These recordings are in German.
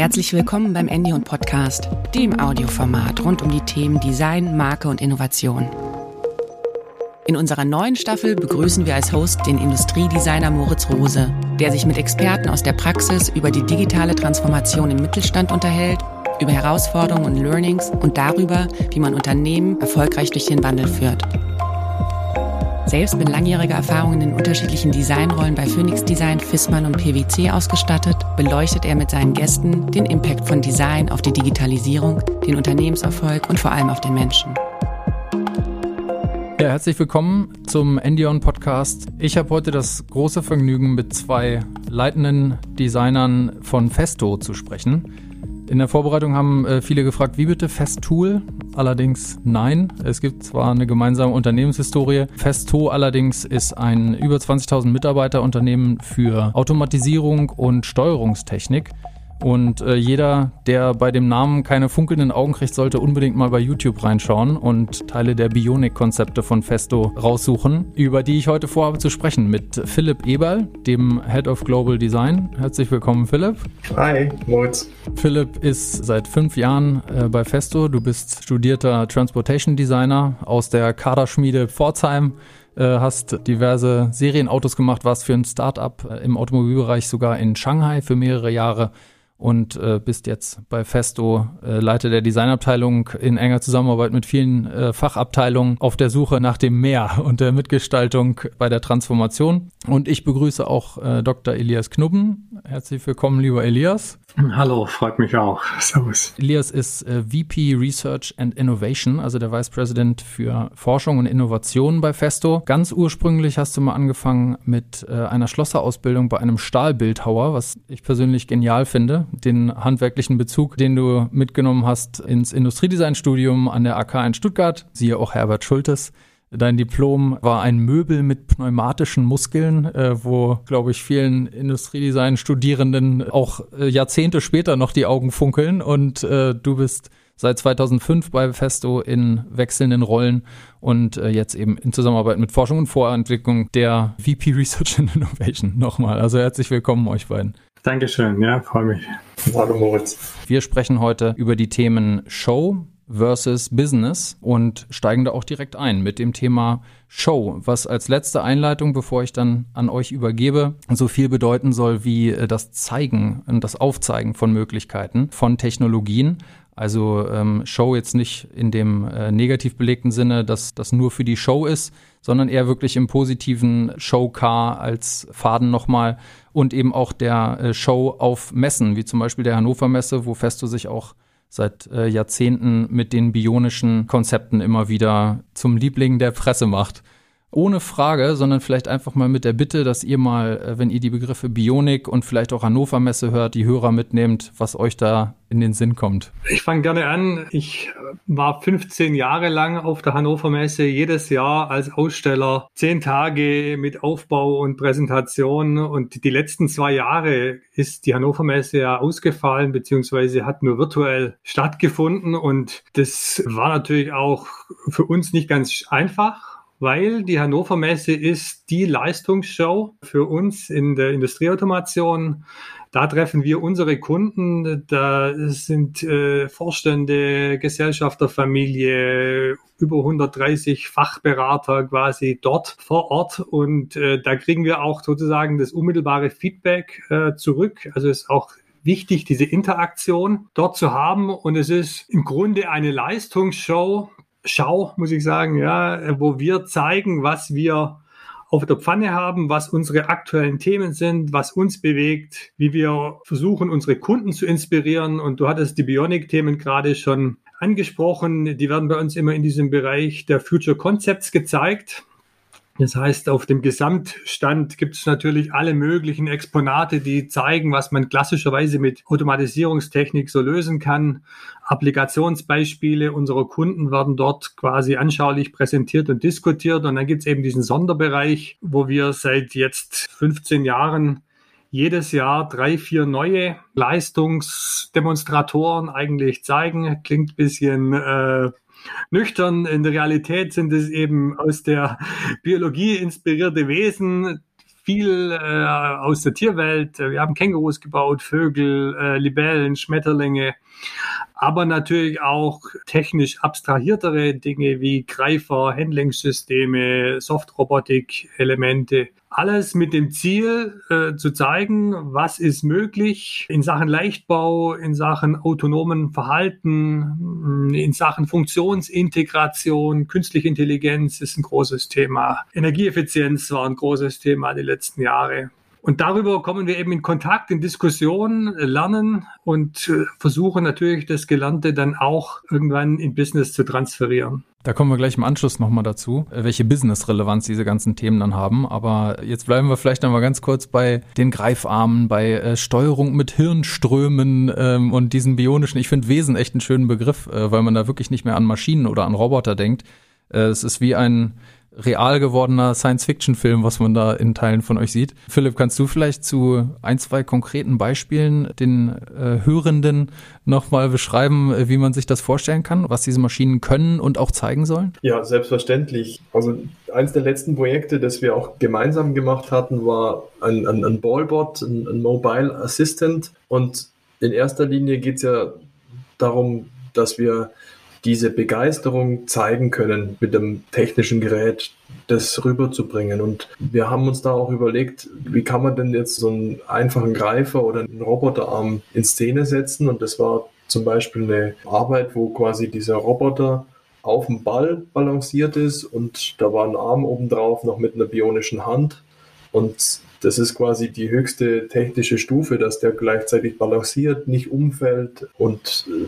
Herzlich willkommen beim Endion Podcast, dem Audioformat rund um die Themen Design, Marke und Innovation. In unserer neuen Staffel begrüßen wir als Host den Industriedesigner Moritz Rose, der sich mit Experten aus der Praxis über die digitale Transformation im Mittelstand unterhält, über Herausforderungen und Learnings und darüber, wie man Unternehmen erfolgreich durch den Wandel führt. Selbst mit langjähriger Erfahrung in den unterschiedlichen Designrollen bei Phoenix Design, Fissmann und PwC ausgestattet, beleuchtet er mit seinen Gästen den Impact von Design auf die Digitalisierung, den Unternehmenserfolg und vor allem auf den Menschen. Ja, herzlich willkommen zum Endion Podcast. Ich habe heute das große Vergnügen, mit zwei leitenden Designern von Festo zu sprechen. In der Vorbereitung haben äh, viele gefragt, wie bitte Festool? Allerdings nein. Es gibt zwar eine gemeinsame Unternehmenshistorie. Festo allerdings ist ein über 20.000 Mitarbeiter Unternehmen für Automatisierung und Steuerungstechnik. Und äh, jeder, der bei dem Namen keine funkelnden Augen kriegt, sollte unbedingt mal bei YouTube reinschauen und Teile der Bionic-Konzepte von Festo raussuchen, über die ich heute vorhabe zu sprechen mit Philipp Eberl, dem Head of Global Design. Herzlich willkommen, Philipp. Hi, Moritz. Philipp ist seit fünf Jahren äh, bei Festo. Du bist studierter Transportation Designer aus der Kaderschmiede Pforzheim äh, hast diverse Serienautos gemacht, warst für ein Startup äh, im Automobilbereich sogar in Shanghai für mehrere Jahre und äh, bist jetzt bei Festo äh, Leiter der Designabteilung in enger Zusammenarbeit mit vielen äh, Fachabteilungen auf der Suche nach dem Mehr und der Mitgestaltung bei der Transformation. Und ich begrüße auch äh, Dr. Elias Knubben. Herzlich willkommen, lieber Elias. Hallo, freut mich auch. Servus. Elias ist äh, VP Research and Innovation, also der Vice President für Forschung und Innovation bei Festo. Ganz ursprünglich hast du mal angefangen mit äh, einer Schlosserausbildung bei einem Stahlbildhauer, was ich persönlich genial finde. Den handwerklichen Bezug, den du mitgenommen hast ins Industriedesign-Studium an der AK in Stuttgart, siehe auch Herbert Schultes. Dein Diplom war ein Möbel mit pneumatischen Muskeln, äh, wo, glaube ich, vielen Industriedesign-Studierenden auch äh, Jahrzehnte später noch die Augen funkeln. Und äh, du bist seit 2005 bei Festo in wechselnden Rollen und äh, jetzt eben in Zusammenarbeit mit Forschung und Vorentwicklung der VP Research and Innovation. Nochmal, also herzlich willkommen euch beiden. Dankeschön, ja, freue mich. Hallo Moritz. Wir sprechen heute über die Themen Show, versus Business und steigen da auch direkt ein mit dem Thema Show, was als letzte Einleitung, bevor ich dann an euch übergebe, so viel bedeuten soll wie äh, das Zeigen und das Aufzeigen von Möglichkeiten, von Technologien. Also ähm, Show jetzt nicht in dem äh, negativ belegten Sinne, dass das nur für die Show ist, sondern eher wirklich im positiven Showcar als Faden nochmal und eben auch der äh, Show auf Messen, wie zum Beispiel der Hannover Messe, wo Festo sich auch seit äh, Jahrzehnten mit den bionischen Konzepten immer wieder zum Liebling der Presse macht. Ohne Frage, sondern vielleicht einfach mal mit der Bitte, dass ihr mal, äh, wenn ihr die Begriffe Bionik und vielleicht auch Hannover Messe hört, die Hörer mitnehmt, was euch da in den Sinn kommt. Ich fange gerne an. Ich war 15 Jahre lang auf der Hannover Messe, jedes Jahr als Aussteller, zehn Tage mit Aufbau und Präsentation. Und die letzten zwei Jahre ist die Hannover Messe ja ausgefallen, beziehungsweise hat nur virtuell stattgefunden. Und das war natürlich auch für uns nicht ganz einfach weil die Hannover Messe ist die Leistungsshow für uns in der Industrieautomation. Da treffen wir unsere Kunden, da sind äh, Vorstände, Gesellschafterfamilie, über 130 Fachberater quasi dort vor Ort und äh, da kriegen wir auch sozusagen das unmittelbare Feedback äh, zurück. Also ist auch wichtig, diese Interaktion dort zu haben. Und es ist im Grunde eine Leistungsshow, Schau, muss ich sagen, ja, wo wir zeigen, was wir auf der Pfanne haben, was unsere aktuellen Themen sind, was uns bewegt, wie wir versuchen, unsere Kunden zu inspirieren. Und du hattest die Bionic-Themen gerade schon angesprochen. Die werden bei uns immer in diesem Bereich der Future Concepts gezeigt. Das heißt, auf dem Gesamtstand gibt es natürlich alle möglichen Exponate, die zeigen, was man klassischerweise mit Automatisierungstechnik so lösen kann. Applikationsbeispiele unserer Kunden werden dort quasi anschaulich präsentiert und diskutiert. Und dann gibt es eben diesen Sonderbereich, wo wir seit jetzt 15 Jahren jedes Jahr drei, vier neue Leistungsdemonstratoren eigentlich zeigen. Klingt bisschen äh, nüchtern. In der Realität sind es eben aus der Biologie inspirierte Wesen, viel äh, aus der Tierwelt. Wir haben Kängurus gebaut, Vögel, äh, Libellen, Schmetterlinge aber natürlich auch technisch abstrahiertere Dinge wie Greifer, Handlingssysteme, Softrobotik-Elemente. Alles mit dem Ziel äh, zu zeigen, was ist möglich in Sachen Leichtbau, in Sachen autonomen Verhalten, in Sachen Funktionsintegration, künstliche Intelligenz ist ein großes Thema. Energieeffizienz war ein großes Thema die letzten Jahre. Und darüber kommen wir eben in Kontakt, in Diskussion, lernen und äh, versuchen natürlich das Gelernte dann auch irgendwann in Business zu transferieren. Da kommen wir gleich im Anschluss nochmal dazu, äh, welche Business-Relevanz diese ganzen Themen dann haben. Aber jetzt bleiben wir vielleicht nochmal ganz kurz bei den Greifarmen, bei äh, Steuerung mit Hirnströmen ähm, und diesen bionischen, ich finde Wesen echt einen schönen Begriff, äh, weil man da wirklich nicht mehr an Maschinen oder an Roboter denkt. Äh, es ist wie ein real gewordener Science-Fiction-Film, was man da in Teilen von euch sieht. Philipp, kannst du vielleicht zu ein, zwei konkreten Beispielen den äh, Hörenden nochmal beschreiben, wie man sich das vorstellen kann, was diese Maschinen können und auch zeigen sollen? Ja, selbstverständlich. Also eines der letzten Projekte, das wir auch gemeinsam gemacht hatten, war ein, ein, ein Ballbot, ein, ein Mobile Assistant. Und in erster Linie geht es ja darum, dass wir diese Begeisterung zeigen können, mit dem technischen Gerät das rüberzubringen. Und wir haben uns da auch überlegt, wie kann man denn jetzt so einen einfachen Greifer oder einen Roboterarm in Szene setzen? Und das war zum Beispiel eine Arbeit, wo quasi dieser Roboter auf dem Ball balanciert ist und da war ein Arm obendrauf noch mit einer bionischen Hand. Und das ist quasi die höchste technische Stufe, dass der gleichzeitig balanciert, nicht umfällt und äh,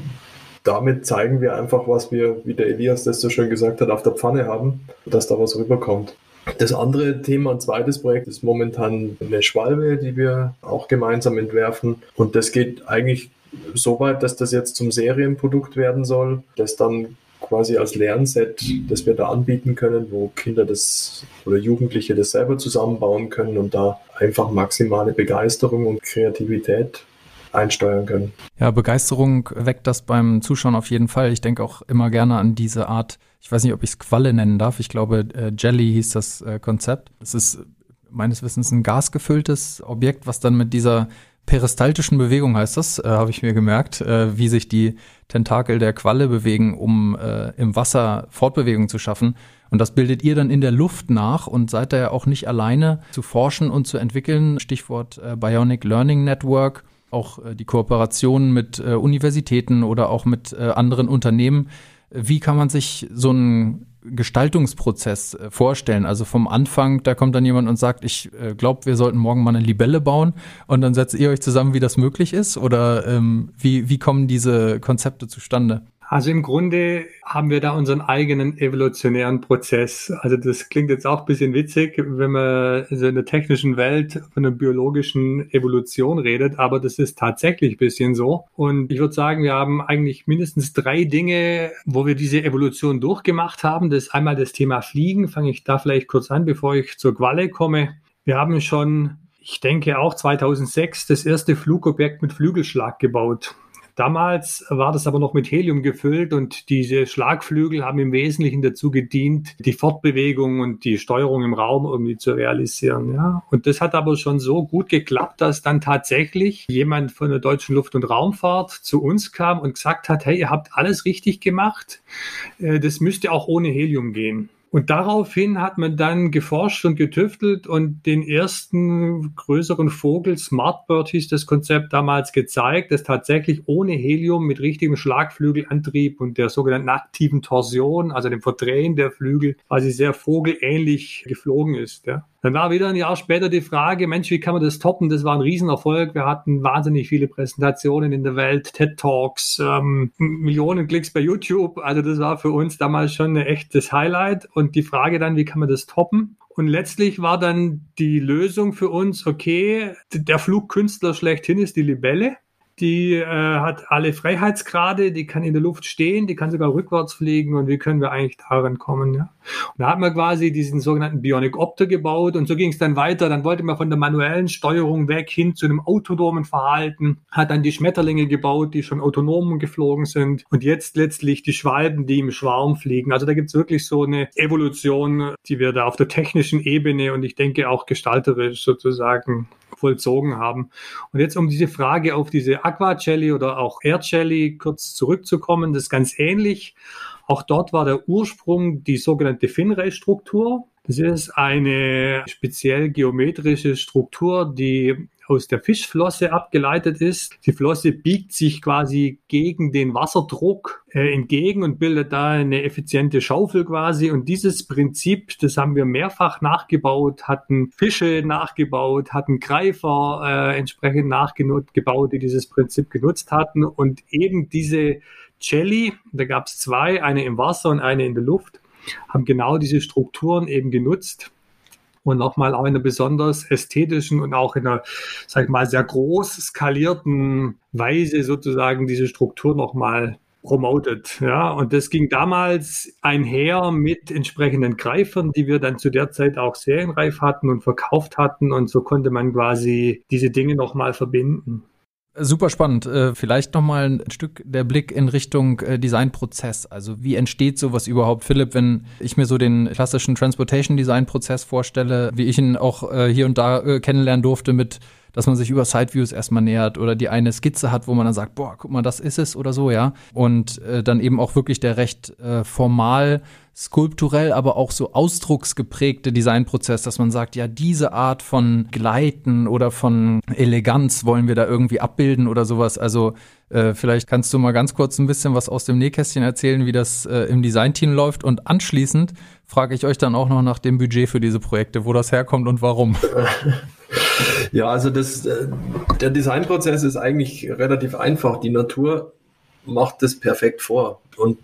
damit zeigen wir einfach, was wir, wie der Elias das so schön gesagt hat, auf der Pfanne haben, dass da was rüberkommt. Das andere Thema, ein zweites Projekt, ist momentan eine Schwalbe, die wir auch gemeinsam entwerfen. Und das geht eigentlich so weit, dass das jetzt zum Serienprodukt werden soll, das dann quasi als Lernset, das wir da anbieten können, wo Kinder das oder Jugendliche das selber zusammenbauen können und da einfach maximale Begeisterung und Kreativität einsteuern können. Ja, Begeisterung weckt das beim Zuschauen auf jeden Fall. Ich denke auch immer gerne an diese Art, ich weiß nicht, ob ich es Qualle nennen darf. Ich glaube, äh, Jelly hieß das äh, Konzept. Es ist meines Wissens ein gasgefülltes Objekt, was dann mit dieser peristaltischen Bewegung heißt das, äh, habe ich mir gemerkt, äh, wie sich die Tentakel der Qualle bewegen, um äh, im Wasser Fortbewegung zu schaffen. Und das bildet ihr dann in der Luft nach und seid da ja auch nicht alleine zu forschen und zu entwickeln. Stichwort äh, Bionic Learning Network auch äh, die Kooperationen mit äh, Universitäten oder auch mit äh, anderen Unternehmen. Wie kann man sich so einen Gestaltungsprozess vorstellen? Also vom Anfang, da kommt dann jemand und sagt, ich glaube, wir sollten morgen mal eine Libelle bauen und dann setzt ihr euch zusammen, wie das möglich ist? Oder ähm, wie, wie kommen diese Konzepte zustande? Also im Grunde haben wir da unseren eigenen evolutionären Prozess. Also das klingt jetzt auch ein bisschen witzig, wenn man so in der technischen Welt von einer biologischen Evolution redet, aber das ist tatsächlich ein bisschen so. Und ich würde sagen, wir haben eigentlich mindestens drei Dinge, wo wir diese Evolution durchgemacht haben. Das ist einmal das Thema Fliegen, fange ich da vielleicht kurz an, bevor ich zur Qualle komme. Wir haben schon ich denke auch 2006 das erste Flugobjekt mit Flügelschlag gebaut. Damals war das aber noch mit Helium gefüllt und diese Schlagflügel haben im Wesentlichen dazu gedient, die Fortbewegung und die Steuerung im Raum irgendwie zu realisieren. Ja. Und das hat aber schon so gut geklappt, dass dann tatsächlich jemand von der deutschen Luft- und Raumfahrt zu uns kam und gesagt hat, hey, ihr habt alles richtig gemacht. Äh, das müsste auch ohne Helium gehen. Und daraufhin hat man dann geforscht und getüftelt und den ersten größeren Vogel, Smartbird hieß das Konzept damals gezeigt, das tatsächlich ohne Helium mit richtigem Schlagflügelantrieb und der sogenannten aktiven Torsion, also dem Verdrehen der Flügel, quasi sehr vogelähnlich geflogen ist. Ja. Dann war wieder ein Jahr später die Frage, Mensch, wie kann man das toppen? Das war ein Riesenerfolg. Wir hatten wahnsinnig viele Präsentationen in der Welt, TED Talks, ähm, Millionen Klicks bei YouTube. Also das war für uns damals schon ein echtes Highlight. Und die Frage dann, wie kann man das toppen? Und letztlich war dann die Lösung für uns, okay, der Flugkünstler schlechthin ist die Libelle. Die äh, hat alle Freiheitsgrade, die kann in der Luft stehen, die kann sogar rückwärts fliegen und wie können wir eigentlich daran kommen? Ja? Und da hat man quasi diesen sogenannten Bionic Opter gebaut und so ging es dann weiter. Dann wollte man von der manuellen Steuerung weg hin zu einem autonomen Verhalten, hat dann die Schmetterlinge gebaut, die schon autonom geflogen sind und jetzt letztlich die Schwalben, die im Schwarm fliegen. Also da gibt es wirklich so eine Evolution, die wir da auf der technischen Ebene und ich denke auch gestalterisch sozusagen vollzogen haben. Und jetzt um diese Frage auf diese Aqua Jelly oder auch Air Jelly kurz zurückzukommen, das ist ganz ähnlich. Auch dort war der Ursprung die sogenannte Finray-Struktur. Das ist eine speziell geometrische Struktur, die aus der Fischflosse abgeleitet ist. Die Flosse biegt sich quasi gegen den Wasserdruck äh, entgegen und bildet da eine effiziente Schaufel quasi. Und dieses Prinzip, das haben wir mehrfach nachgebaut, hatten Fische nachgebaut, hatten Greifer äh, entsprechend nachgebaut, die dieses Prinzip genutzt hatten. Und eben diese Jelly, da gab es zwei, eine im Wasser und eine in der Luft, haben genau diese Strukturen eben genutzt und nochmal auch in einer besonders ästhetischen und auch in einer, sag ich mal, sehr groß skalierten Weise sozusagen diese Struktur nochmal promotet. Ja, und das ging damals einher mit entsprechenden Greifern, die wir dann zu der Zeit auch serienreif hatten und verkauft hatten. Und so konnte man quasi diese Dinge nochmal verbinden. Super spannend. Äh, vielleicht nochmal ein Stück der Blick in Richtung äh, Designprozess. Also wie entsteht sowas überhaupt, Philipp, wenn ich mir so den klassischen Transportation Design Prozess vorstelle, wie ich ihn auch äh, hier und da kennenlernen durfte mit dass man sich über Sideviews erstmal nähert oder die eine Skizze hat, wo man dann sagt, boah, guck mal, das ist es oder so, ja. Und äh, dann eben auch wirklich der recht äh, formal, skulpturell, aber auch so ausdrucksgeprägte Designprozess, dass man sagt, ja, diese Art von Gleiten oder von Eleganz wollen wir da irgendwie abbilden oder sowas. Also äh, vielleicht kannst du mal ganz kurz ein bisschen was aus dem Nähkästchen erzählen, wie das äh, im Designteam läuft. Und anschließend frage ich euch dann auch noch nach dem Budget für diese Projekte, wo das herkommt und warum. Ja, also das, äh, der Designprozess ist eigentlich relativ einfach. Die Natur macht das perfekt vor. Und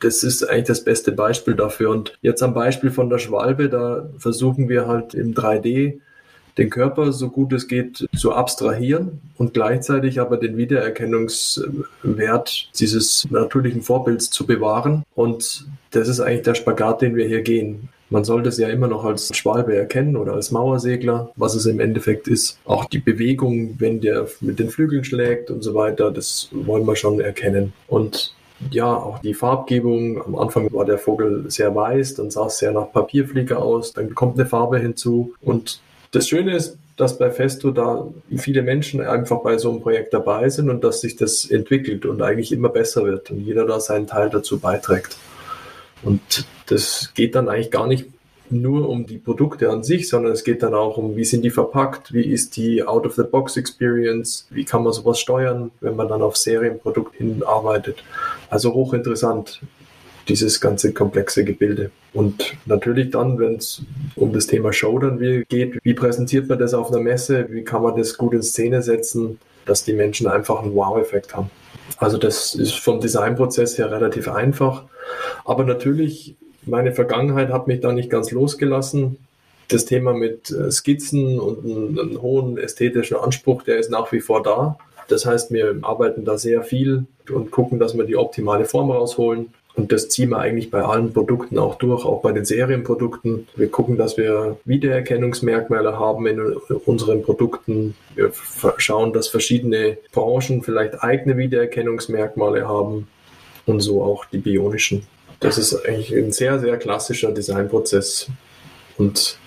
das ist eigentlich das beste Beispiel dafür. Und jetzt am Beispiel von der Schwalbe, da versuchen wir halt im 3D den Körper so gut es geht zu abstrahieren und gleichzeitig aber den Wiedererkennungswert dieses natürlichen Vorbilds zu bewahren. Und das ist eigentlich der Spagat, den wir hier gehen. Man sollte es ja immer noch als Schwalbe erkennen oder als Mauersegler, was es im Endeffekt ist. Auch die Bewegung, wenn der mit den Flügeln schlägt und so weiter, das wollen wir schon erkennen. Und ja, auch die Farbgebung. Am Anfang war der Vogel sehr weiß, dann sah es sehr nach Papierflieger aus, dann kommt eine Farbe hinzu. Und das Schöne ist, dass bei Festo da viele Menschen einfach bei so einem Projekt dabei sind und dass sich das entwickelt und eigentlich immer besser wird und jeder da seinen Teil dazu beiträgt. Und das geht dann eigentlich gar nicht nur um die Produkte an sich, sondern es geht dann auch um, wie sind die verpackt, wie ist die Out-of-the-Box-Experience, wie kann man sowas steuern, wenn man dann auf Serienprodukt hinarbeitet. Also hochinteressant, dieses ganze komplexe Gebilde. Und natürlich dann, wenn es um das Thema Show dann geht, wie präsentiert man das auf einer Messe, wie kann man das gut in Szene setzen, dass die Menschen einfach einen Wow-Effekt haben. Also das ist vom Designprozess her relativ einfach. Aber natürlich, meine Vergangenheit hat mich da nicht ganz losgelassen. Das Thema mit äh, Skizzen und einem hohen ästhetischen Anspruch, der ist nach wie vor da. Das heißt, wir arbeiten da sehr viel und gucken, dass wir die optimale Form rausholen. Und das ziehen wir eigentlich bei allen Produkten auch durch, auch bei den Serienprodukten. Wir gucken, dass wir Wiedererkennungsmerkmale haben in unseren Produkten. Wir schauen, dass verschiedene Branchen vielleicht eigene Wiedererkennungsmerkmale haben und so auch die bionischen. Das ist eigentlich ein sehr, sehr klassischer Designprozess und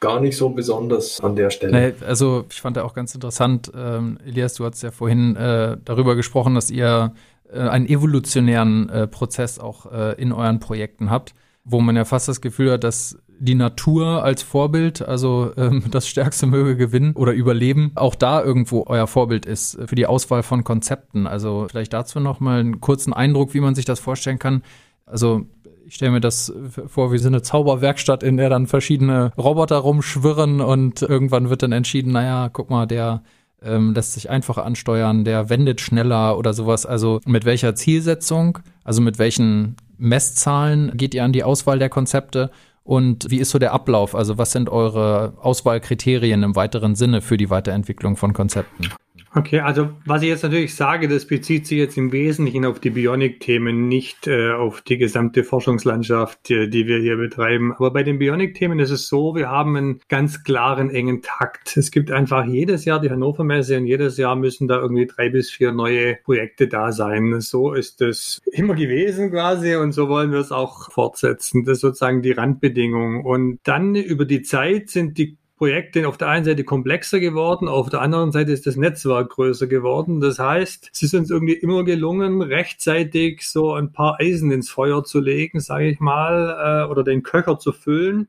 gar nicht so besonders an der Stelle. Also ich fand ja auch ganz interessant, ähm, Elias, du hast ja vorhin äh, darüber gesprochen, dass ihr äh, einen evolutionären äh, Prozess auch äh, in euren Projekten habt, wo man ja fast das Gefühl hat, dass die Natur als Vorbild, also ähm, das Stärkste möge gewinnen oder überleben, auch da irgendwo euer Vorbild ist für die Auswahl von Konzepten. Also vielleicht dazu noch mal einen kurzen Eindruck, wie man sich das vorstellen kann. Also ich stelle mir das vor, wie so eine Zauberwerkstatt, in der dann verschiedene Roboter rumschwirren und irgendwann wird dann entschieden, naja, guck mal, der ähm, lässt sich einfacher ansteuern, der wendet schneller oder sowas. Also mit welcher Zielsetzung, also mit welchen Messzahlen geht ihr an die Auswahl der Konzepte und wie ist so der Ablauf? Also was sind eure Auswahlkriterien im weiteren Sinne für die Weiterentwicklung von Konzepten? Okay, also was ich jetzt natürlich sage, das bezieht sich jetzt im Wesentlichen auf die Bionic-Themen, nicht äh, auf die gesamte Forschungslandschaft, die, die, wir hier betreiben. Aber bei den Bionic-Themen ist es so, wir haben einen ganz klaren, engen Takt. Es gibt einfach jedes Jahr die Hannover Messe und jedes Jahr müssen da irgendwie drei bis vier neue Projekte da sein. So ist es immer gewesen quasi und so wollen wir es auch fortsetzen. Das ist sozusagen die Randbedingung. Und dann über die Zeit sind die Projekte auf der einen Seite komplexer geworden, auf der anderen Seite ist das Netzwerk größer geworden. Das heißt, es ist uns irgendwie immer gelungen, rechtzeitig so ein paar Eisen ins Feuer zu legen, sage ich mal, äh, oder den Köcher zu füllen,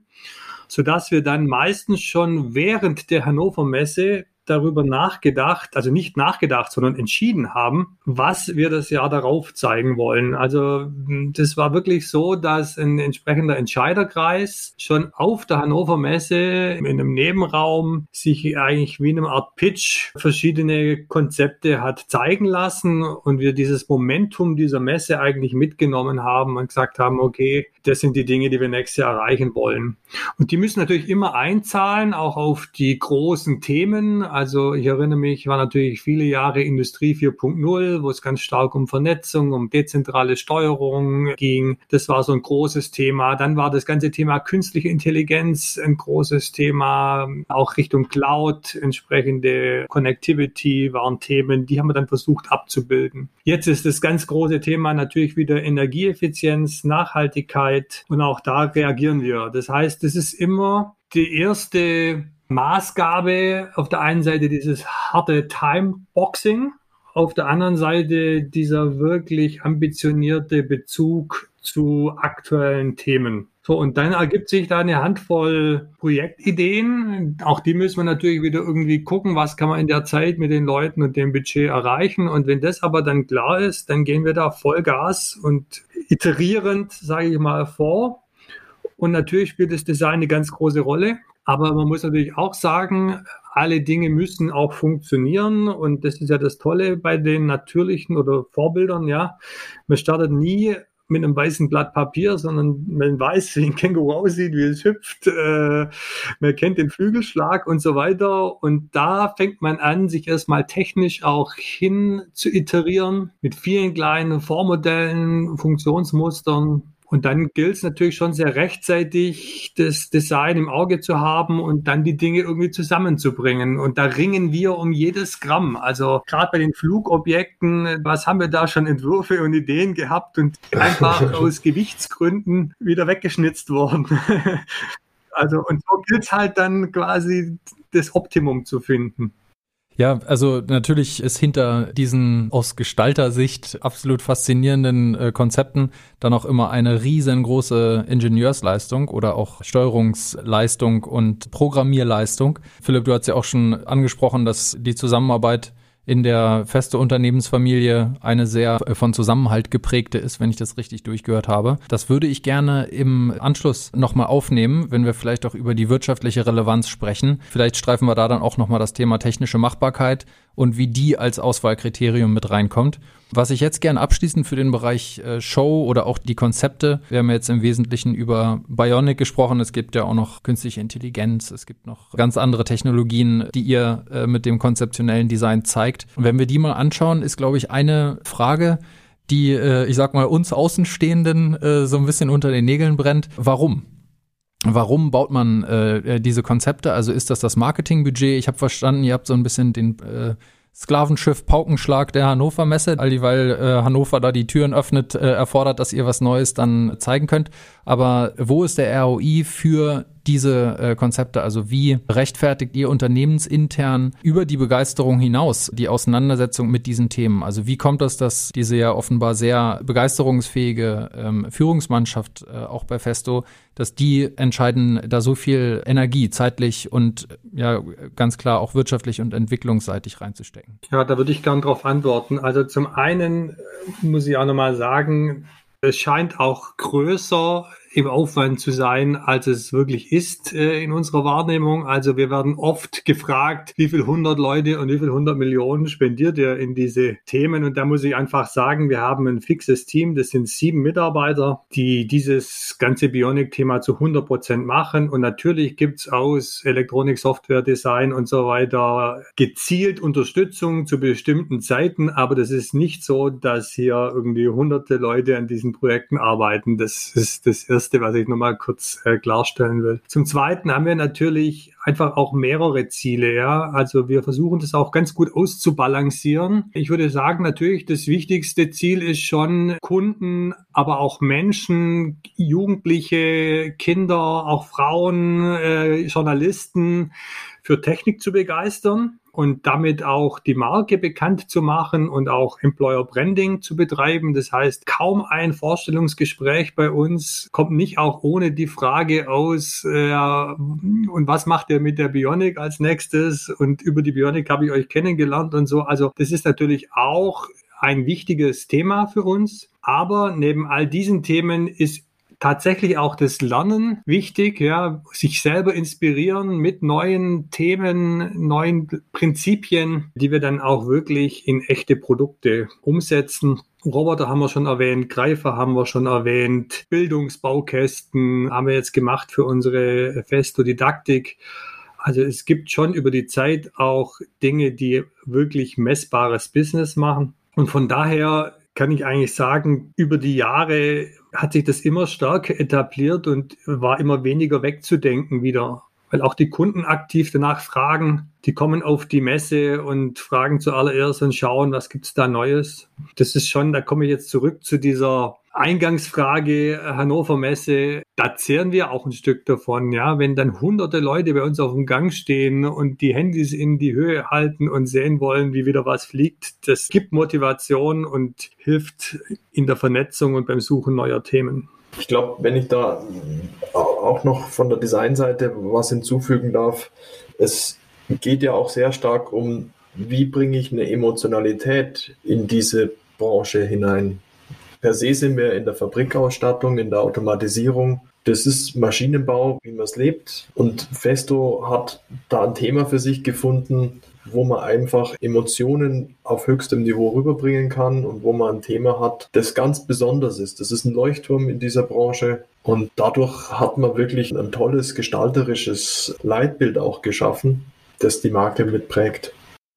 sodass wir dann meistens schon während der Hannover Messe darüber nachgedacht, also nicht nachgedacht, sondern entschieden haben, was wir das Jahr darauf zeigen wollen. Also hm, das war wirklich so, dass ein entsprechender Entscheiderkreis schon auf der Hannover Messe in einem Nebenraum sich eigentlich wie in einem Art Pitch verschiedene Konzepte hat zeigen lassen und wir dieses Momentum dieser Messe eigentlich mitgenommen haben und gesagt haben, okay, das sind die Dinge, die wir nächstes Jahr erreichen wollen. Und die müssen natürlich immer einzahlen, auch auf die großen Themen. Also ich erinnere mich, war natürlich viele Jahre Industrie 4.0, wo es ganz stark um Vernetzung, um dezentrale Steuerung ging. Das war so ein großes Thema. Dann war das ganze Thema künstliche Intelligenz ein großes Thema. Auch Richtung Cloud, entsprechende Connectivity waren Themen, die haben wir dann versucht abzubilden. Jetzt ist das ganz große Thema natürlich wieder Energieeffizienz, Nachhaltigkeit und auch da reagieren wir. Das heißt, das ist immer die erste Maßgabe auf der einen Seite dieses harte Timeboxing, auf der anderen Seite dieser wirklich ambitionierte Bezug zu aktuellen Themen. So, und dann ergibt sich da eine Handvoll Projektideen. Auch die müssen wir natürlich wieder irgendwie gucken, was kann man in der Zeit mit den Leuten und dem Budget erreichen. Und wenn das aber dann klar ist, dann gehen wir da Vollgas und iterierend, sage ich mal, vor. Und natürlich spielt das Design eine ganz große Rolle. Aber man muss natürlich auch sagen, alle Dinge müssen auch funktionieren. Und das ist ja das Tolle bei den natürlichen oder Vorbildern, ja. Man startet nie mit einem weißen Blatt Papier, sondern man weiß, wie ein Känguru aussieht, wie es hüpft, äh, man kennt den Flügelschlag und so weiter. Und da fängt man an, sich erstmal technisch auch hin zu iterieren mit vielen kleinen Vormodellen, Funktionsmustern. Und dann gilt es natürlich schon sehr rechtzeitig, das Design im Auge zu haben und dann die Dinge irgendwie zusammenzubringen. Und da ringen wir um jedes Gramm. Also gerade bei den Flugobjekten, was haben wir da schon Entwürfe und Ideen gehabt und einfach aus Gewichtsgründen wieder weggeschnitzt worden. also und so gilt es halt dann quasi das Optimum zu finden. Ja, also natürlich ist hinter diesen aus Gestaltersicht absolut faszinierenden äh, Konzepten dann auch immer eine riesengroße Ingenieursleistung oder auch Steuerungsleistung und Programmierleistung. Philipp, du hast ja auch schon angesprochen, dass die Zusammenarbeit in der feste Unternehmensfamilie eine sehr äh, von Zusammenhalt geprägte ist, wenn ich das richtig durchgehört habe. Das würde ich gerne im Anschluss nochmal aufnehmen, wenn wir vielleicht auch über die wirtschaftliche Relevanz sprechen. Vielleicht streifen wir da dann auch nochmal das Thema technische Machbarkeit und wie die als Auswahlkriterium mit reinkommt. Was ich jetzt gern abschließend für den Bereich äh, Show oder auch die Konzepte, wir haben jetzt im Wesentlichen über Bionic gesprochen, es gibt ja auch noch künstliche Intelligenz, es gibt noch ganz andere Technologien, die ihr äh, mit dem konzeptionellen Design zeigt. Und wenn wir die mal anschauen, ist, glaube ich, eine Frage, die, äh, ich sag mal, uns Außenstehenden so ein bisschen unter den Nägeln brennt. Warum? Warum baut man äh, diese Konzepte? Also ist das das Marketingbudget? Ich habe verstanden, ihr habt so ein bisschen den äh, Sklavenschiff Paukenschlag der Hannover Messe, all die, weil äh, Hannover da die Türen öffnet, äh, erfordert, dass ihr was Neues dann zeigen könnt. Aber wo ist der ROI für diese äh, Konzepte? Also wie rechtfertigt ihr unternehmensintern über die Begeisterung hinaus die Auseinandersetzung mit diesen Themen? Also wie kommt es, dass diese ja offenbar sehr begeisterungsfähige ähm, Führungsmannschaft äh, auch bei Festo, dass die entscheiden, da so viel Energie zeitlich und ja ganz klar auch wirtschaftlich und entwicklungsseitig reinzustecken? Ja, da würde ich gern darauf antworten. Also zum einen muss ich auch nochmal sagen, es scheint auch größer im Aufwand zu sein, als es wirklich ist äh, in unserer Wahrnehmung. Also wir werden oft gefragt, wie viel hundert Leute und wie viel hundert Millionen spendiert ihr in diese Themen? Und da muss ich einfach sagen, wir haben ein fixes Team, das sind sieben Mitarbeiter, die dieses ganze Bionic-Thema zu 100 Prozent machen. Und natürlich gibt's aus Elektronik, Software, Design und so weiter gezielt Unterstützung zu bestimmten Zeiten. Aber das ist nicht so, dass hier irgendwie hunderte Leute an diesen Projekten arbeiten. Das ist das Erste, was ich nochmal kurz äh, klarstellen will. Zum Zweiten haben wir natürlich einfach auch mehrere Ziele, ja. Also wir versuchen das auch ganz gut auszubalancieren. Ich würde sagen, natürlich das wichtigste Ziel ist schon Kunden, aber auch Menschen, Jugendliche, Kinder, auch Frauen, äh, Journalisten für Technik zu begeistern und damit auch die Marke bekannt zu machen und auch Employer Branding zu betreiben. Das heißt, kaum ein Vorstellungsgespräch bei uns kommt nicht auch ohne die Frage aus, äh, und was macht ihr mit der Bionic als nächstes? Und über die Bionic habe ich euch kennengelernt und so. Also das ist natürlich auch ein wichtiges Thema für uns. Aber neben all diesen Themen ist tatsächlich auch das Lernen wichtig, ja, sich selber inspirieren mit neuen Themen, neuen Prinzipien, die wir dann auch wirklich in echte Produkte umsetzen. Roboter haben wir schon erwähnt, Greifer haben wir schon erwähnt, Bildungsbaukästen haben wir jetzt gemacht für unsere Festo-Didaktik. Also es gibt schon über die Zeit auch Dinge, die wirklich messbares Business machen. Und von daher kann ich eigentlich sagen, über die Jahre hat sich das immer stärker etabliert und war immer weniger wegzudenken wieder. Weil auch die Kunden aktiv danach fragen, die kommen auf die Messe und fragen zuallererst und schauen, was gibt's da Neues. Das ist schon, da komme ich jetzt zurück zu dieser Eingangsfrage Hannover Messe, da zehren wir auch ein Stück davon, ja. Wenn dann hunderte Leute bei uns auf dem Gang stehen und die Handys in die Höhe halten und sehen wollen, wie wieder was fliegt, das gibt Motivation und hilft in der Vernetzung und beim Suchen neuer Themen. Ich glaube, wenn ich da auch noch von der Designseite was hinzufügen darf, es geht ja auch sehr stark um, wie bringe ich eine Emotionalität in diese Branche hinein per se sind wir in der Fabrikausstattung, in der Automatisierung. Das ist Maschinenbau, wie man es lebt. Und Festo hat da ein Thema für sich gefunden, wo man einfach Emotionen auf höchstem Niveau rüberbringen kann und wo man ein Thema hat, das ganz besonders ist. Das ist ein Leuchtturm in dieser Branche und dadurch hat man wirklich ein tolles gestalterisches Leitbild auch geschaffen, das die Marke mitprägt.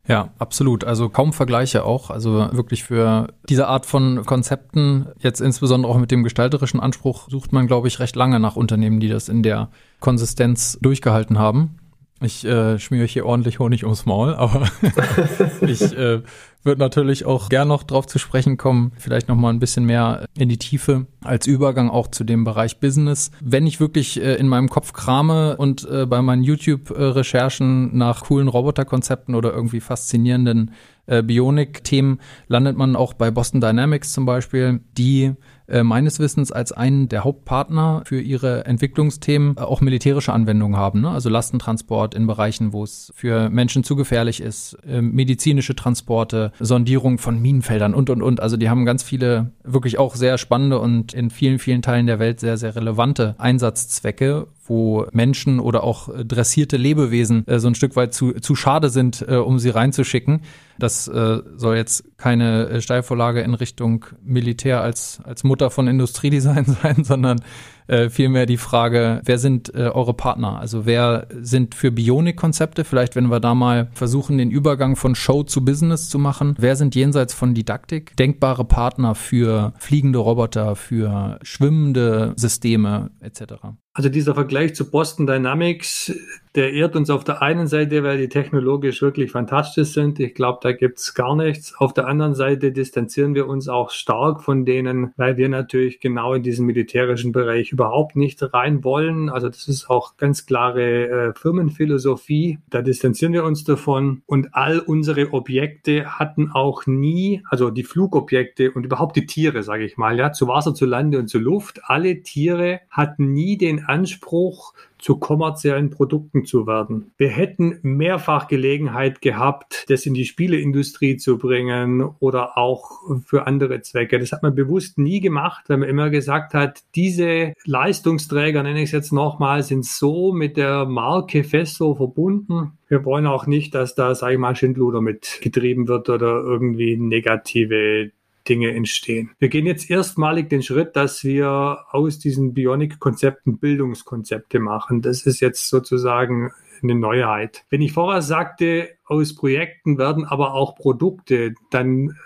Ja, absolut. Also kaum Vergleiche auch. Also wirklich für diese Art von Konzepten, jetzt insbesondere auch mit dem gestalterischen Anspruch, sucht man, glaube ich, recht lange nach Unternehmen, die das in der Konsistenz durchgehalten haben. Ich äh, schmiere hier ordentlich Honig ums Maul, aber ich äh, würde natürlich auch gern noch drauf zu sprechen kommen, vielleicht noch mal ein bisschen mehr in die Tiefe als Übergang auch zu dem Bereich Business. Wenn ich wirklich äh, in meinem Kopf krame und äh, bei meinen YouTube-Recherchen nach coolen Roboterkonzepten oder irgendwie faszinierenden äh, Bionik-Themen landet man auch bei Boston Dynamics zum Beispiel, die äh, meines Wissens als einen der Hauptpartner für ihre Entwicklungsthemen äh, auch militärische Anwendungen haben. Ne? Also Lastentransport in Bereichen, wo es für Menschen zu gefährlich ist, äh, medizinische Transporte, Sondierung von Minenfeldern und, und, und. Also die haben ganz viele wirklich auch sehr spannende und in vielen, vielen Teilen der Welt sehr, sehr relevante Einsatzzwecke, wo Menschen oder auch dressierte Lebewesen so ein Stück weit zu, zu schade sind, um sie reinzuschicken. Das äh, soll jetzt keine äh, Steilvorlage in Richtung Militär als, als Mutter von Industriedesign sein, sondern äh, vielmehr die Frage, wer sind äh, eure Partner? Also wer sind für Bionik-Konzepte, vielleicht wenn wir da mal versuchen, den Übergang von Show zu Business zu machen, wer sind jenseits von Didaktik denkbare Partner für fliegende Roboter, für schwimmende Systeme etc.? Also dieser Vergleich zu Boston Dynamics, der ehrt uns auf der einen Seite, weil die technologisch wirklich fantastisch sind. Ich glaube, da gibt's gar nichts. Auf der anderen Seite distanzieren wir uns auch stark von denen, weil wir natürlich genau in diesen militärischen Bereich überhaupt nicht rein wollen. Also das ist auch ganz klare äh, Firmenphilosophie. Da distanzieren wir uns davon. Und all unsere Objekte hatten auch nie, also die Flugobjekte und überhaupt die Tiere, sage ich mal, ja, zu Wasser, zu Lande und zu Luft, alle Tiere hatten nie den Anspruch, zu kommerziellen Produkten zu werden. Wir hätten mehrfach Gelegenheit gehabt, das in die Spieleindustrie zu bringen oder auch für andere Zwecke. Das hat man bewusst nie gemacht, weil man immer gesagt hat, diese Leistungsträger, nenne ich es jetzt nochmal, sind so mit der Marke Festo verbunden. Wir wollen auch nicht, dass da, sage ich mal, Schindluder mitgetrieben wird oder irgendwie negative Dinge entstehen. Wir gehen jetzt erstmalig den Schritt, dass wir aus diesen Bionic-Konzepten Bildungskonzepte machen. Das ist jetzt sozusagen eine Neuheit. Wenn ich vorher sagte, aus Projekten werden aber auch Produkte, dann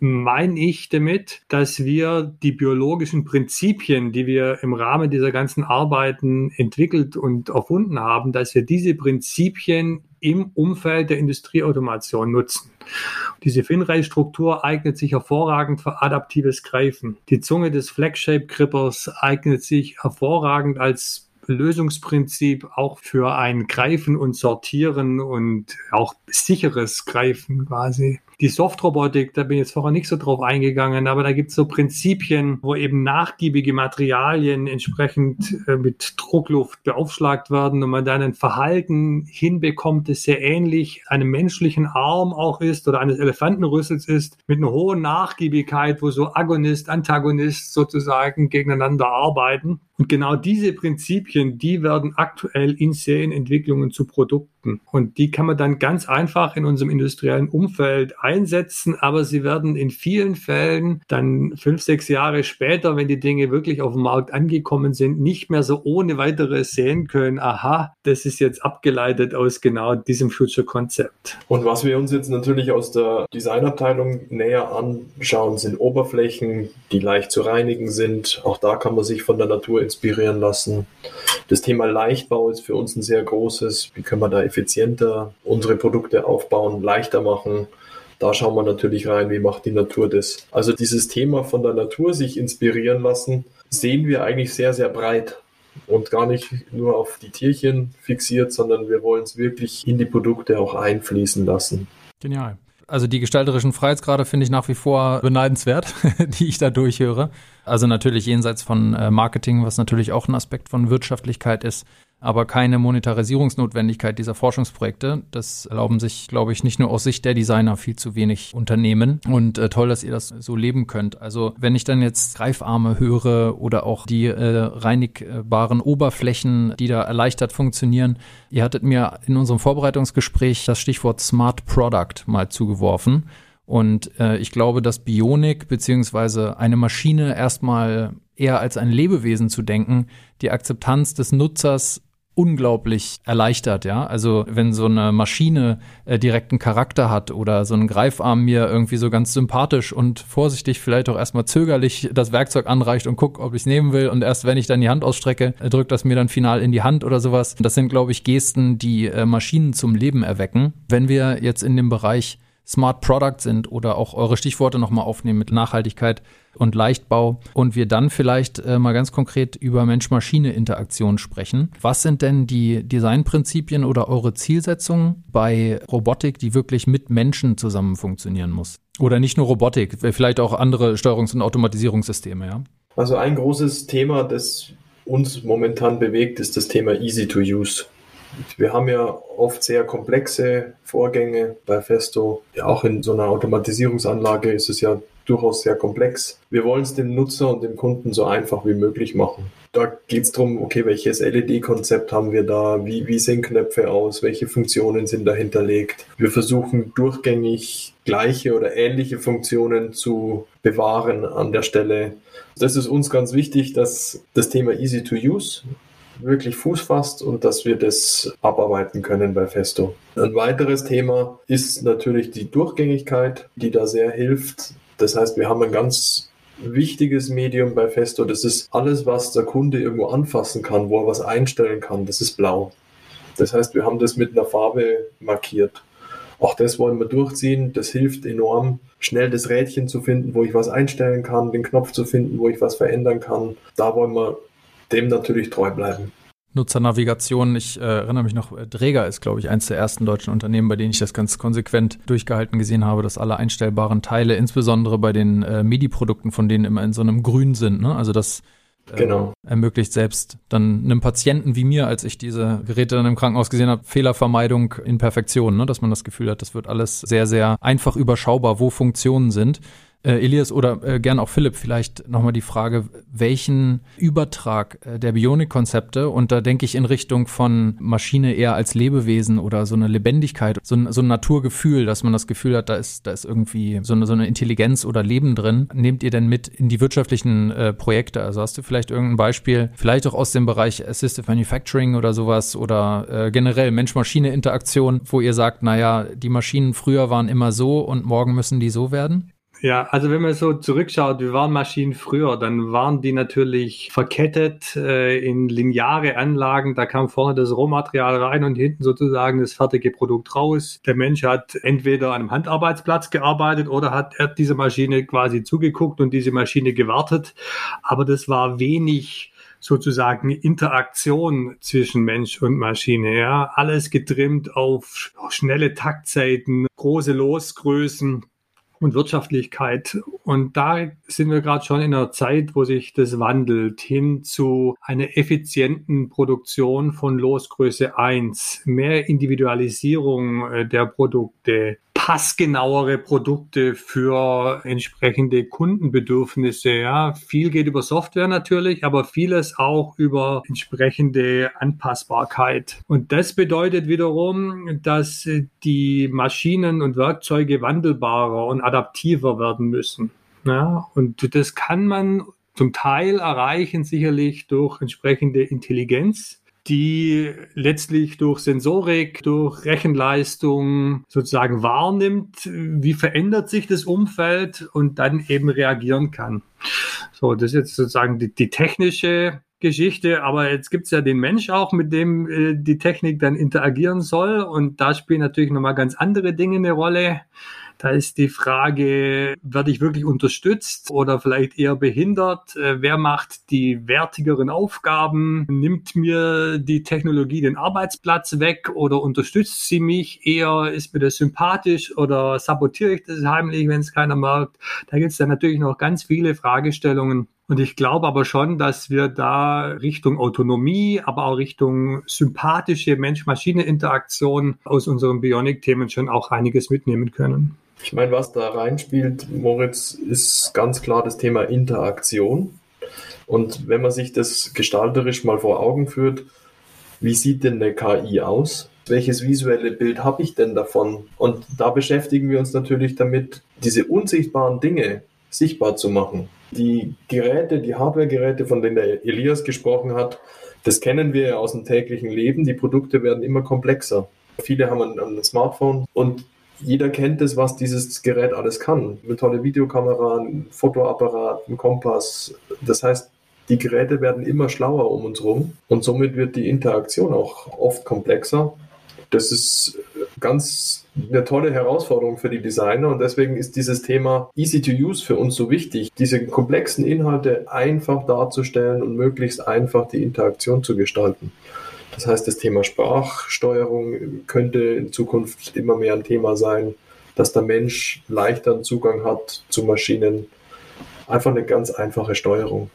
meine ich damit, dass wir die biologischen Prinzipien, die wir im Rahmen dieser ganzen Arbeiten entwickelt und erfunden haben, dass wir diese Prinzipien im Umfeld der Industrieautomation nutzen. Diese Finray-Struktur eignet sich hervorragend für adaptives Greifen. Die Zunge des Flag-Shape-Grippers eignet sich hervorragend als Lösungsprinzip auch für ein Greifen und Sortieren und auch sicheres Greifen quasi. Die Softrobotik, da bin ich jetzt vorher nicht so drauf eingegangen, aber da gibt es so Prinzipien, wo eben nachgiebige Materialien entsprechend äh, mit Druckluft beaufschlagt werden und man dann ein Verhalten hinbekommt, das sehr ähnlich einem menschlichen Arm auch ist oder eines Elefantenrüssels ist, mit einer hohen Nachgiebigkeit, wo so Agonist, Antagonist sozusagen gegeneinander arbeiten. Und genau diese Prinzipien, die werden aktuell in Serienentwicklungen zu Produkten. Und die kann man dann ganz einfach in unserem industriellen Umfeld einsetzen, aber sie werden in vielen Fällen dann fünf, sechs Jahre später, wenn die Dinge wirklich auf dem Markt angekommen sind, nicht mehr so ohne weiteres sehen können, aha, das ist jetzt abgeleitet aus genau diesem Future Concept. Und was wir uns jetzt natürlich aus der Designabteilung näher anschauen, sind Oberflächen, die leicht zu reinigen sind. Auch da kann man sich von der Natur inspirieren lassen. Das Thema Leichtbau ist für uns ein sehr großes. Wie können wir da effizienter unsere Produkte aufbauen, leichter machen? Da schauen wir natürlich rein, wie macht die Natur das. Also dieses Thema von der Natur sich inspirieren lassen, sehen wir eigentlich sehr, sehr breit und gar nicht nur auf die Tierchen fixiert, sondern wir wollen es wirklich in die Produkte auch einfließen lassen. Genial. Also die gestalterischen Freiheitsgrade finde ich nach wie vor beneidenswert, die ich da durchhöre. Also natürlich jenseits von äh, Marketing, was natürlich auch ein Aspekt von Wirtschaftlichkeit ist, aber keine Monetarisierungsnotwendigkeit dieser Forschungsprojekte. Das erlauben sich, glaube ich, nicht nur aus Sicht der Designer viel zu wenig Unternehmen. Und äh, toll, dass ihr das so leben könnt. Also wenn ich dann jetzt Greifarme höre oder auch die äh, reinigbaren Oberflächen, die da erleichtert funktionieren. Ihr hattet mir in unserem Vorbereitungsgespräch das Stichwort Smart Product mal zugeworfen. Und äh, ich glaube, dass Bionik beziehungsweise eine Maschine erstmal eher als ein Lebewesen zu denken, die Akzeptanz des Nutzers unglaublich erleichtert, ja. Also wenn so eine Maschine äh, direkten Charakter hat oder so ein Greifarm mir irgendwie so ganz sympathisch und vorsichtig, vielleicht auch erstmal zögerlich das Werkzeug anreicht und guckt, ob ich es nehmen will und erst wenn ich dann die Hand ausstrecke, äh, drückt das mir dann final in die Hand oder sowas. Das sind, glaube ich, Gesten, die äh, Maschinen zum Leben erwecken. Wenn wir jetzt in dem Bereich Smart Product sind oder auch eure Stichworte nochmal aufnehmen mit Nachhaltigkeit und Leichtbau und wir dann vielleicht äh, mal ganz konkret über Mensch-Maschine-Interaktion sprechen. Was sind denn die Designprinzipien oder eure Zielsetzungen bei Robotik, die wirklich mit Menschen zusammen funktionieren muss? Oder nicht nur Robotik, vielleicht auch andere Steuerungs- und Automatisierungssysteme, ja? Also ein großes Thema, das uns momentan bewegt, ist das Thema Easy to Use. Wir haben ja oft sehr komplexe Vorgänge bei Festo. Ja, auch in so einer Automatisierungsanlage ist es ja durchaus sehr komplex. Wir wollen es dem Nutzer und dem Kunden so einfach wie möglich machen. Da geht es darum, okay, welches LED-Konzept haben wir da, wie, wie sehen Knöpfe aus, welche Funktionen sind da hinterlegt. Wir versuchen durchgängig gleiche oder ähnliche Funktionen zu bewahren an der Stelle. Das ist uns ganz wichtig, dass das Thema Easy to Use wirklich Fuß fasst und dass wir das abarbeiten können bei Festo. Ein weiteres Thema ist natürlich die Durchgängigkeit, die da sehr hilft. Das heißt, wir haben ein ganz wichtiges Medium bei Festo. Das ist alles, was der Kunde irgendwo anfassen kann, wo er was einstellen kann. Das ist blau. Das heißt, wir haben das mit einer Farbe markiert. Auch das wollen wir durchziehen. Das hilft enorm, schnell das Rädchen zu finden, wo ich was einstellen kann, den Knopf zu finden, wo ich was verändern kann. Da wollen wir dem natürlich treu bleiben. Nutzernavigation, ich äh, erinnere mich noch, Dräger ist, glaube ich, eins der ersten deutschen Unternehmen, bei denen ich das ganz konsequent durchgehalten gesehen habe, dass alle einstellbaren Teile, insbesondere bei den äh, MIDI-Produkten, von denen immer in so einem Grün sind, ne? also dass äh, genau. ermöglicht selbst dann einem Patienten wie mir, als ich diese Geräte dann im Krankenhaus gesehen habe, Fehlervermeidung in Perfektion, ne? dass man das Gefühl hat, das wird alles sehr, sehr einfach überschaubar, wo Funktionen sind. Äh, Elias oder äh, gern auch Philipp, vielleicht nochmal die Frage, welchen Übertrag äh, der Bionik-Konzepte, und da denke ich in Richtung von Maschine eher als Lebewesen oder so eine Lebendigkeit, so ein, so ein Naturgefühl, dass man das Gefühl hat, da ist, da ist irgendwie so eine, so eine Intelligenz oder Leben drin. Nehmt ihr denn mit in die wirtschaftlichen äh, Projekte? Also hast du vielleicht irgendein Beispiel, vielleicht auch aus dem Bereich Assistive Manufacturing oder sowas oder äh, generell Mensch-Maschine-Interaktion, wo ihr sagt, naja, die Maschinen früher waren immer so und morgen müssen die so werden? Ja, also wenn man so zurückschaut, wie waren Maschinen früher, dann waren die natürlich verkettet äh, in lineare Anlagen. Da kam vorne das Rohmaterial rein und hinten sozusagen das fertige Produkt raus. Der Mensch hat entweder an einem Handarbeitsplatz gearbeitet oder hat er diese Maschine quasi zugeguckt und diese Maschine gewartet. Aber das war wenig sozusagen Interaktion zwischen Mensch und Maschine. Ja, alles getrimmt auf schnelle Taktzeiten, große Losgrößen und Wirtschaftlichkeit. Und da sind wir gerade schon in einer Zeit, wo sich das wandelt hin zu einer effizienten Produktion von Losgröße 1, mehr Individualisierung äh, der Produkte, passgenauere Produkte für entsprechende Kundenbedürfnisse. Ja, viel geht über Software natürlich, aber vieles auch über entsprechende Anpassbarkeit. Und das bedeutet wiederum, dass die Maschinen und Werkzeuge wandelbarer und adaptiver werden müssen. Ja, und das kann man zum Teil erreichen sicherlich durch entsprechende Intelligenz die letztlich durch Sensorik, durch Rechenleistung sozusagen wahrnimmt, wie verändert sich das Umfeld und dann eben reagieren kann. So, das ist jetzt sozusagen die, die technische Geschichte, aber jetzt gibt es ja den Mensch auch, mit dem äh, die Technik dann interagieren soll und da spielen natürlich nochmal ganz andere Dinge eine Rolle. Da ist die Frage, werde ich wirklich unterstützt oder vielleicht eher behindert? Äh, wer macht die wertigeren Aufgaben? Nimmt mir die Technologie den Arbeitsplatz weg oder unterstützt sie mich eher? Ist mir das sympathisch oder sabotiere ich das heimlich, wenn es keiner merkt? Da gibt es dann natürlich noch ganz viele Fragestellungen. Und ich glaube aber schon, dass wir da Richtung Autonomie, aber auch Richtung sympathische Mensch-Maschine-Interaktion aus unseren Bionic-Themen schon auch einiges mitnehmen können. Ich meine, was da reinspielt, Moritz, ist ganz klar das Thema Interaktion. Und wenn man sich das gestalterisch mal vor Augen führt, wie sieht denn eine KI aus? Welches visuelle Bild habe ich denn davon? Und da beschäftigen wir uns natürlich damit, diese unsichtbaren Dinge sichtbar zu machen. Die Geräte, die Hardware-Geräte, von denen der Elias gesprochen hat, das kennen wir ja aus dem täglichen Leben. Die Produkte werden immer komplexer. Viele haben ein, ein Smartphone und jeder kennt es, was dieses Gerät alles kann. Eine tolle Videokamera, ein Fotoapparat, ein Kompass. Das heißt, die Geräte werden immer schlauer um uns herum und somit wird die Interaktion auch oft komplexer. Das ist ganz eine tolle Herausforderung für die Designer und deswegen ist dieses Thema Easy to Use für uns so wichtig, diese komplexen Inhalte einfach darzustellen und möglichst einfach die Interaktion zu gestalten. Das heißt, das Thema Sprachsteuerung könnte in Zukunft immer mehr ein Thema sein, dass der Mensch leichter Zugang hat zu Maschinen. Einfach eine ganz einfache Steuerung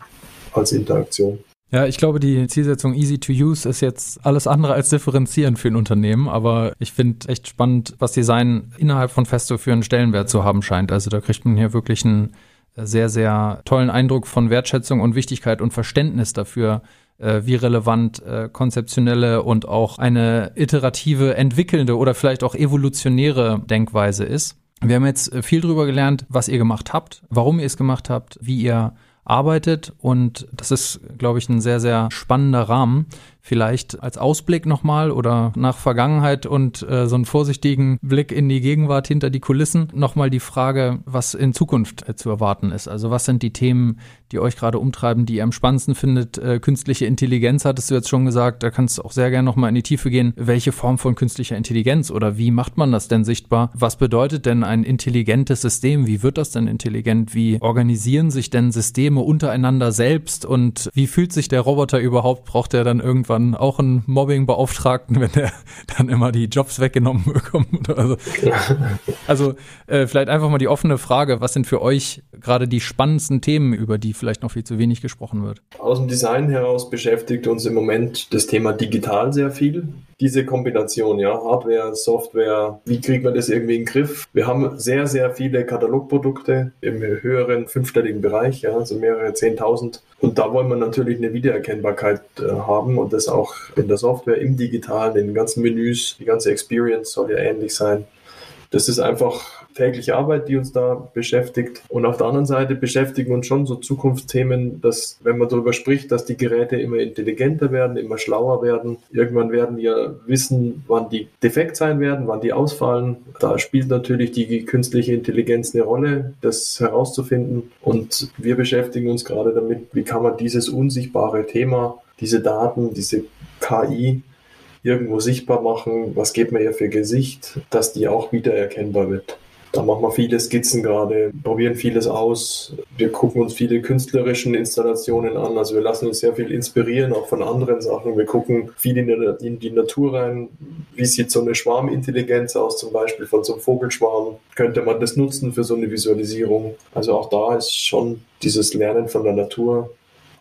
als Interaktion. Ja, ich glaube, die Zielsetzung Easy to Use ist jetzt alles andere als differenzierend für ein Unternehmen, aber ich finde echt spannend, was Design innerhalb von Festo für einen Stellenwert zu haben scheint. Also da kriegt man hier wirklich einen sehr, sehr tollen Eindruck von Wertschätzung und Wichtigkeit und Verständnis dafür, äh, wie relevant äh, konzeptionelle und auch eine iterative, entwickelnde oder vielleicht auch evolutionäre Denkweise ist. Wir haben jetzt äh, viel darüber gelernt, was ihr gemacht habt, warum ihr es gemacht habt, wie ihr arbeitet und das ist, glaube ich, ein sehr, sehr spannender Rahmen. Vielleicht als Ausblick nochmal oder nach Vergangenheit und äh, so einen vorsichtigen Blick in die Gegenwart hinter die Kulissen nochmal die Frage, was in Zukunft äh, zu erwarten ist. Also was sind die Themen, die euch gerade umtreiben, die ihr am spannendsten findet? Äh, künstliche Intelligenz hattest du jetzt schon gesagt, da kannst du auch sehr gerne nochmal in die Tiefe gehen. Welche Form von künstlicher Intelligenz oder wie macht man das denn sichtbar? Was bedeutet denn ein intelligentes System? Wie wird das denn intelligent? Wie organisieren sich denn Systeme untereinander selbst und wie fühlt sich der Roboter überhaupt? Braucht er dann irgendwann irgendwann auch einen Mobbing-Beauftragten, wenn der dann immer die Jobs weggenommen bekommt. Also, also äh, vielleicht einfach mal die offene Frage, was sind für euch gerade die spannendsten Themen, über die vielleicht noch viel zu wenig gesprochen wird? Aus dem Design heraus beschäftigt uns im Moment das Thema digital sehr viel. Diese Kombination, ja, Hardware, Software, wie kriegt man das irgendwie in den Griff? Wir haben sehr, sehr viele Katalogprodukte im höheren fünfstelligen Bereich, ja, also mehrere Zehntausend. Und da wollen wir natürlich eine Wiedererkennbarkeit äh, haben und das auch in der Software, im Digitalen, in den ganzen Menüs, die ganze Experience soll ja ähnlich sein. Das ist einfach tägliche Arbeit, die uns da beschäftigt. Und auf der anderen Seite beschäftigen uns schon so Zukunftsthemen, dass, wenn man darüber spricht, dass die Geräte immer intelligenter werden, immer schlauer werden. Irgendwann werden ja wissen, wann die defekt sein werden, wann die ausfallen. Da spielt natürlich die künstliche Intelligenz eine Rolle, das herauszufinden. Und wir beschäftigen uns gerade damit, wie kann man dieses unsichtbare Thema, diese Daten, diese KI irgendwo sichtbar machen, was geht mir hier für Gesicht, dass die auch wiedererkennbar wird. Da machen wir viele Skizzen gerade, probieren vieles aus. Wir gucken uns viele künstlerischen Installationen an. Also wir lassen uns sehr viel inspirieren, auch von anderen Sachen. Wir gucken viel in, der, in die Natur rein. Wie sieht so eine Schwarmintelligenz aus, zum Beispiel von so einem Vogelschwarm? Könnte man das nutzen für so eine Visualisierung? Also auch da ist schon dieses Lernen von der Natur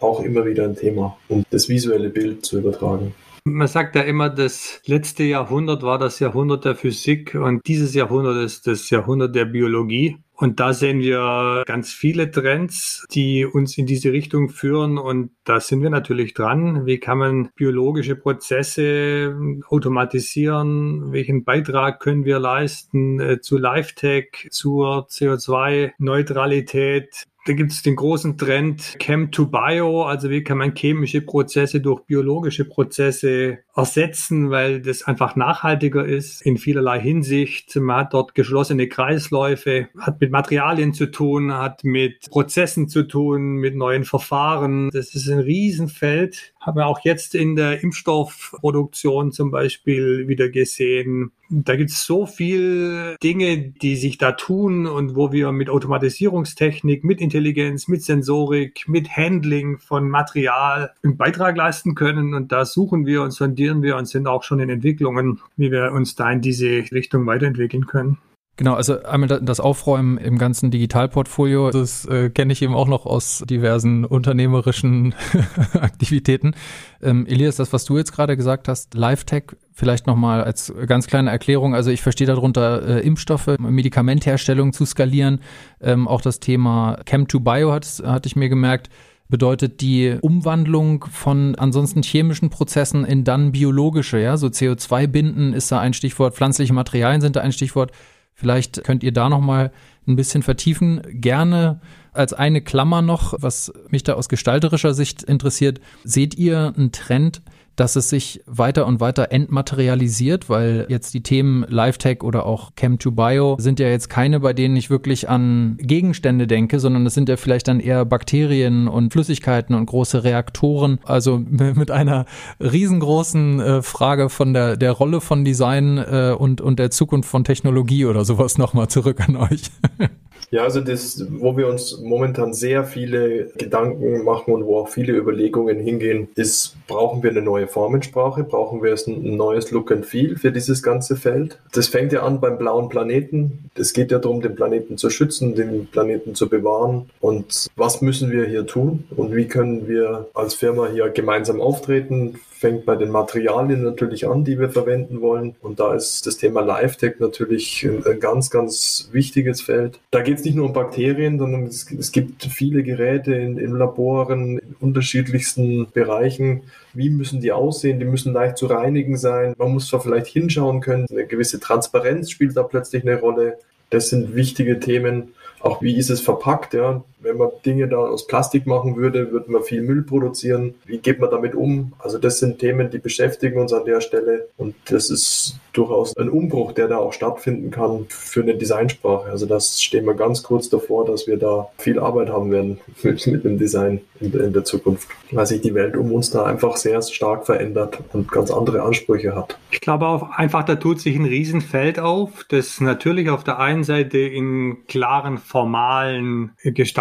auch immer wieder ein Thema, um das visuelle Bild zu übertragen. Man sagt ja immer, das letzte Jahrhundert war das Jahrhundert der Physik und dieses Jahrhundert ist das Jahrhundert der Biologie. Und da sehen wir ganz viele Trends, die uns in diese Richtung führen. Und da sind wir natürlich dran. Wie kann man biologische Prozesse automatisieren? Welchen Beitrag können wir leisten äh, zu LifeTech, zur CO2-Neutralität? Da gibt es den großen Trend Chem to Bio, also wie kann man chemische Prozesse durch biologische Prozesse ersetzen, weil das einfach nachhaltiger ist in vielerlei Hinsicht. Man hat dort geschlossene Kreisläufe, hat mit Materialien zu tun, hat mit Prozessen zu tun, mit neuen Verfahren. Das ist ein Riesenfeld. Haben wir auch jetzt in der Impfstoffproduktion zum Beispiel wieder gesehen. Da gibt es so viel Dinge, die sich da tun und wo wir mit Automatisierungstechnik, mit Intelligenz, mit Sensorik, mit Handling von Material einen Beitrag leisten können. Und da suchen wir und sondieren wir und sind auch schon in Entwicklungen, wie wir uns da in diese Richtung weiterentwickeln können. Genau, also einmal das Aufräumen im ganzen Digitalportfolio, das äh, kenne ich eben auch noch aus diversen unternehmerischen Aktivitäten. Ähm, Elias, das, was du jetzt gerade gesagt hast, Live-Tech, vielleicht nochmal als ganz kleine Erklärung. Also ich verstehe darunter äh, Impfstoffe, Medikamentherstellung zu skalieren. Ähm, auch das Thema Chem2Bio hat, hatte ich mir gemerkt bedeutet die Umwandlung von ansonsten chemischen Prozessen in dann biologische, ja, so CO2 binden ist da ein Stichwort, pflanzliche Materialien sind da ein Stichwort. Vielleicht könnt ihr da noch mal ein bisschen vertiefen. Gerne als eine Klammer noch, was mich da aus gestalterischer Sicht interessiert. Seht ihr einen Trend, dass es sich weiter und weiter entmaterialisiert, weil jetzt die Themen LiveTech oder auch Chem2Bio sind ja jetzt keine, bei denen ich wirklich an Gegenstände denke, sondern es sind ja vielleicht dann eher Bakterien und Flüssigkeiten und große Reaktoren. Also mit einer riesengroßen äh, Frage von der, der Rolle von Design äh, und, und der Zukunft von Technologie oder sowas nochmal zurück an euch. Ja, also das, wo wir uns momentan sehr viele Gedanken machen und wo auch viele Überlegungen hingehen, ist, brauchen wir eine neue Formensprache? Brauchen wir ein neues Look and Feel für dieses ganze Feld? Das fängt ja an beim blauen Planeten. Es geht ja darum, den Planeten zu schützen, den Planeten zu bewahren. Und was müssen wir hier tun? Und wie können wir als Firma hier gemeinsam auftreten? Fängt bei den Materialien natürlich an, die wir verwenden wollen. Und da ist das Thema Live-Tech natürlich ein ganz, ganz wichtiges Feld. Da geht es nicht nur um Bakterien, sondern es, es gibt viele Geräte in, in Laboren in unterschiedlichsten Bereichen. Wie müssen die aussehen? Die müssen leicht zu reinigen sein. Man muss zwar vielleicht hinschauen können. Eine gewisse Transparenz spielt da plötzlich eine Rolle. Das sind wichtige Themen. Auch wie ist es verpackt? Ja? Wenn man Dinge da aus Plastik machen würde, würde man viel Müll produzieren. Wie geht man damit um? Also das sind Themen, die beschäftigen uns an der Stelle. Und das ist durchaus ein Umbruch, der da auch stattfinden kann für eine Designsprache. Also das stehen wir ganz kurz davor, dass wir da viel Arbeit haben werden mit, dem Design in, in der Zukunft. Weil sich die Welt um uns da einfach sehr stark verändert und ganz andere Ansprüche hat. Ich glaube auch einfach, da tut sich ein Riesenfeld auf, das natürlich auf der einen Seite in klaren formalen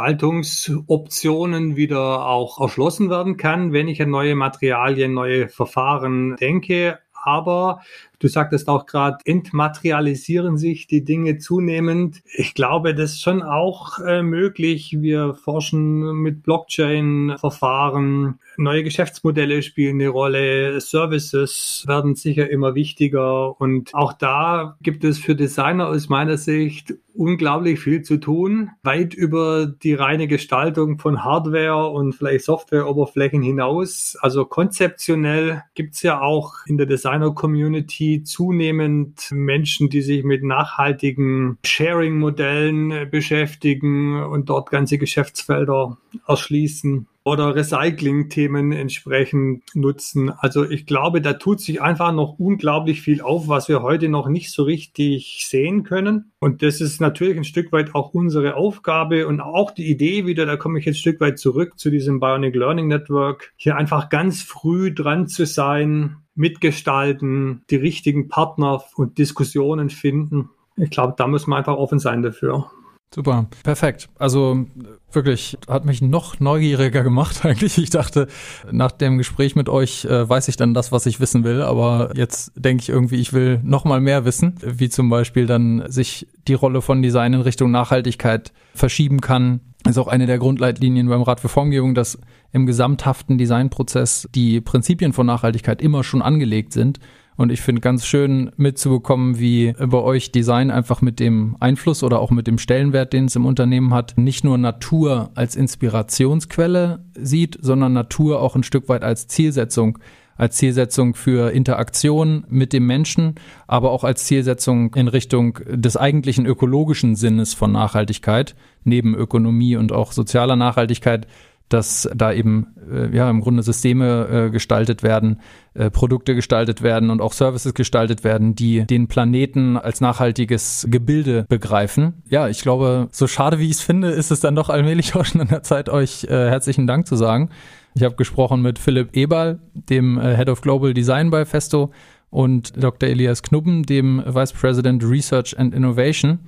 Gestaltungsoptionen wieder auch erschlossen werden kann, wenn ich an neue Materialien, neue Verfahren denke. Aber Du sagtest auch gerade, entmaterialisieren sich die Dinge zunehmend. Ich glaube, das ist schon auch äh, möglich. Wir forschen mit Blockchain-Verfahren. Neue Geschäftsmodelle spielen eine Rolle. Services werden sicher immer wichtiger. Und auch da gibt es für Designer aus meiner Sicht unglaublich viel zu tun, weit über die reine Gestaltung von Hardware und vielleicht Softwareoberflächen hinaus. Also konzeptionell gibt es ja auch in der Designer-Community zunehmend Menschen, die sich mit nachhaltigen Sharing-Modellen beschäftigen und dort ganze Geschäftsfelder erschließen oder Recycling-Themen entsprechend nutzen. Also ich glaube, da tut sich einfach noch unglaublich viel auf, was wir heute noch nicht so richtig sehen können. Und das ist natürlich ein Stück weit auch unsere Aufgabe und auch die Idee wieder, da komme ich jetzt ein Stück weit zurück zu diesem Bionic Learning Network, hier einfach ganz früh dran zu sein, mitgestalten, die richtigen Partner und Diskussionen finden. Ich glaube, da muss man einfach offen sein dafür. Super, perfekt. Also wirklich hat mich noch neugieriger gemacht eigentlich. Ich dachte, nach dem Gespräch mit euch äh, weiß ich dann das, was ich wissen will. Aber jetzt denke ich irgendwie, ich will noch mal mehr wissen, wie zum Beispiel dann sich die Rolle von Design in Richtung Nachhaltigkeit verschieben kann. Das ist auch eine der Grundleitlinien beim Rat für Formgebung, dass im gesamthaften Designprozess die Prinzipien von Nachhaltigkeit immer schon angelegt sind und ich finde ganz schön mitzubekommen, wie bei euch Design einfach mit dem Einfluss oder auch mit dem Stellenwert, den es im Unternehmen hat, nicht nur Natur als Inspirationsquelle sieht, sondern Natur auch ein Stück weit als Zielsetzung. Als Zielsetzung für Interaktion mit dem Menschen, aber auch als Zielsetzung in Richtung des eigentlichen ökologischen Sinnes von Nachhaltigkeit, neben Ökonomie und auch sozialer Nachhaltigkeit, dass da eben äh, ja im Grunde Systeme äh, gestaltet werden, äh, Produkte gestaltet werden und auch Services gestaltet werden, die den Planeten als nachhaltiges Gebilde begreifen. Ja, ich glaube, so schade wie ich es finde, ist es dann doch allmählich auch schon an der Zeit, euch äh, herzlichen Dank zu sagen. Ich habe gesprochen mit Philipp Eberl, dem äh, Head of Global Design bei Festo, und Dr. Elias Knubben, dem Vice President Research and Innovation.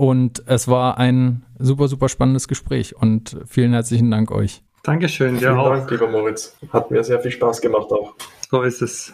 Und es war ein super, super spannendes Gespräch und vielen herzlichen Dank euch. Dankeschön, Vielen Dank, lieber Moritz. Hat mir sehr viel Spaß gemacht auch. So ist es.